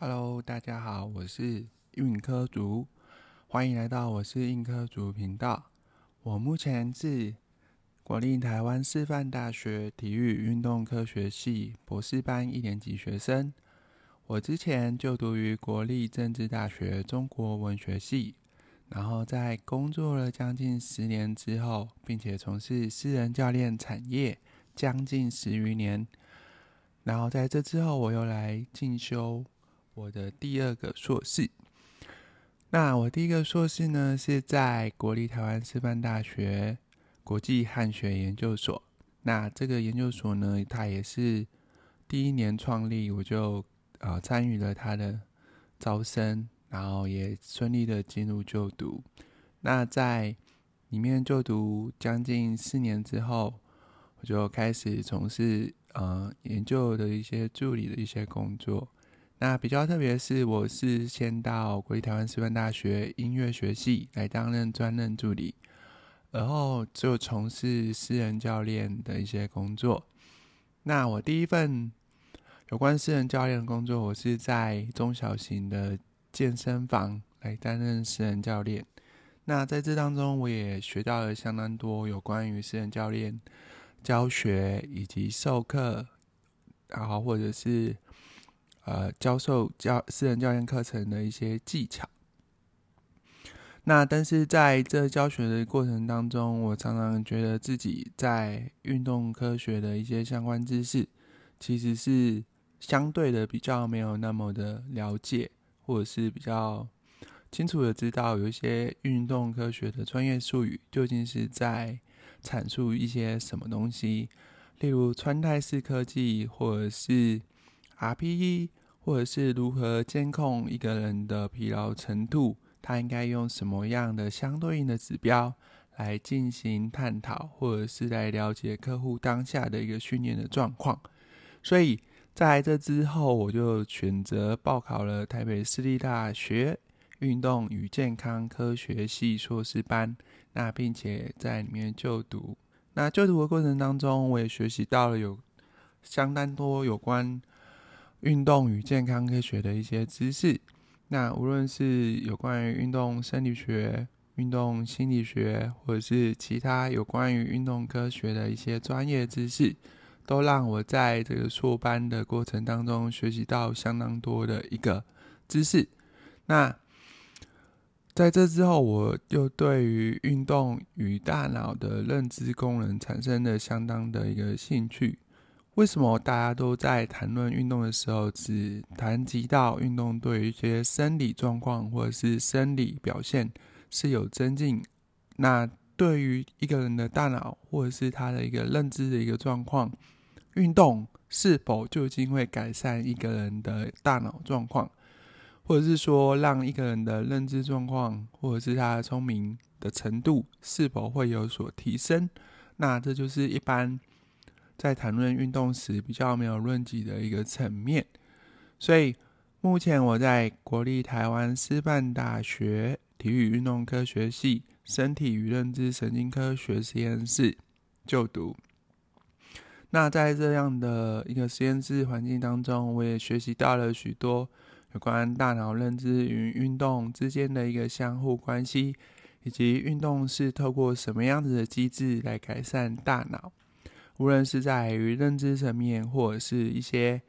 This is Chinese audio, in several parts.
Hello，大家好，我是运科族，欢迎来到我是运科族频道。我目前是国立台湾师范大学体育运动科学系博士班一年级学生。我之前就读于国立政治大学中国文学系，然后在工作了将近十年之后，并且从事私人教练产业将近十余年。然后在这之后，我又来进修。我的第二个硕士，那我第一个硕士呢是在国立台湾师范大学国际汉学研究所。那这个研究所呢，它也是第一年创立，我就啊参与了它的招生，然后也顺利的进入就读。那在里面就读将近四年之后，我就开始从事呃研究的一些助理的一些工作。那比较特别是，我是先到国立台湾师范大学音乐学系来担任专任助理，然后就从事私人教练的一些工作。那我第一份有关私人教练的工作，我是在中小型的健身房来担任私人教练。那在这当中，我也学到了相当多有关于私人教练教学以及授课，然后或者是。呃，教授教私人教练课程的一些技巧。那但是在这教学的过程当中，我常常觉得自己在运动科学的一些相关知识，其实是相对的比较没有那么的了解，或者是比较清楚的知道有一些运动科学的专业术语究竟是在阐述一些什么东西，例如穿戴式科技，或者是 RPE。或者是如何监控一个人的疲劳程度，他应该用什么样的相对应的指标来进行探讨，或者是来了解客户当下的一个训练的状况。所以在这之后，我就选择报考了台北私立大学运动与健康科学系硕士班，那并且在里面就读。那就读的过程当中，我也学习到了有相当多有关。运动与健康科学的一些知识，那无论是有关于运动生理学、运动心理学，或者是其他有关于运动科学的一些专业知识，都让我在这个硕班的过程当中学习到相当多的一个知识。那在这之后，我又对于运动与大脑的认知功能产生了相当的一个兴趣。为什么大家都在谈论运动的时候，只谈及到运动对于一些生理状况或者是生理表现是有增进？那对于一个人的大脑或者是他的一个认知的一个状况，运动是否究竟会改善一个人的大脑状况，或者是说让一个人的认知状况或者是他的聪明的程度是否会有所提升？那这就是一般。在谈论运动时，比较没有论及的一个层面，所以目前我在国立台湾师范大学体育运动科学系身体与认知神经科学实验室就读。那在这样的一个实验室环境当中，我也学习到了许多有关大脑认知与运动之间的一个相互关系，以及运动是透过什么样子的机制来改善大脑。无论是在于认知层面，或者是一些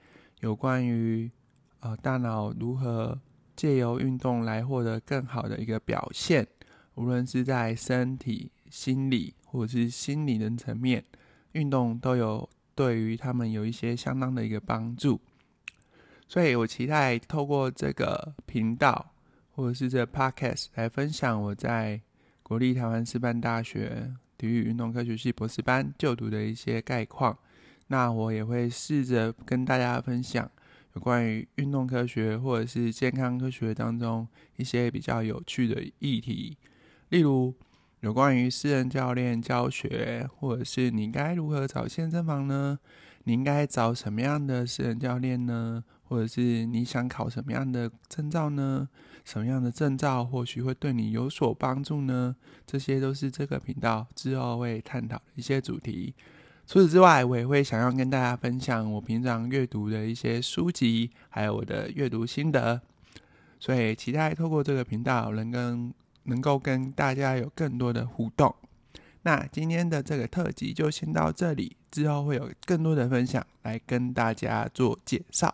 有关于呃大脑如何借由运动来获得更好的一个表现，无论是在身体、心理或者是心理的层面，运动都有对于他们有一些相当的一个帮助。所以我期待透过这个频道或者是这 podcast 来分享我在国立台湾师范大学。体育运动科学系博士班就读的一些概况，那我也会试着跟大家分享有关于运动科学或者是健康科学当中一些比较有趣的议题，例如有关于私人教练教学，或者是你该如何找健身房呢？你应该找什么样的私人教练呢？或者是你想考什么样的证照呢？什么样的证照或许会对你有所帮助呢？这些都是这个频道之后会探讨的一些主题。除此之外，我也会想要跟大家分享我平常阅读的一些书籍，还有我的阅读心得。所以期待透过这个频道，能跟能够跟大家有更多的互动。那今天的这个特辑就先到这里，之后会有更多的分享来跟大家做介绍。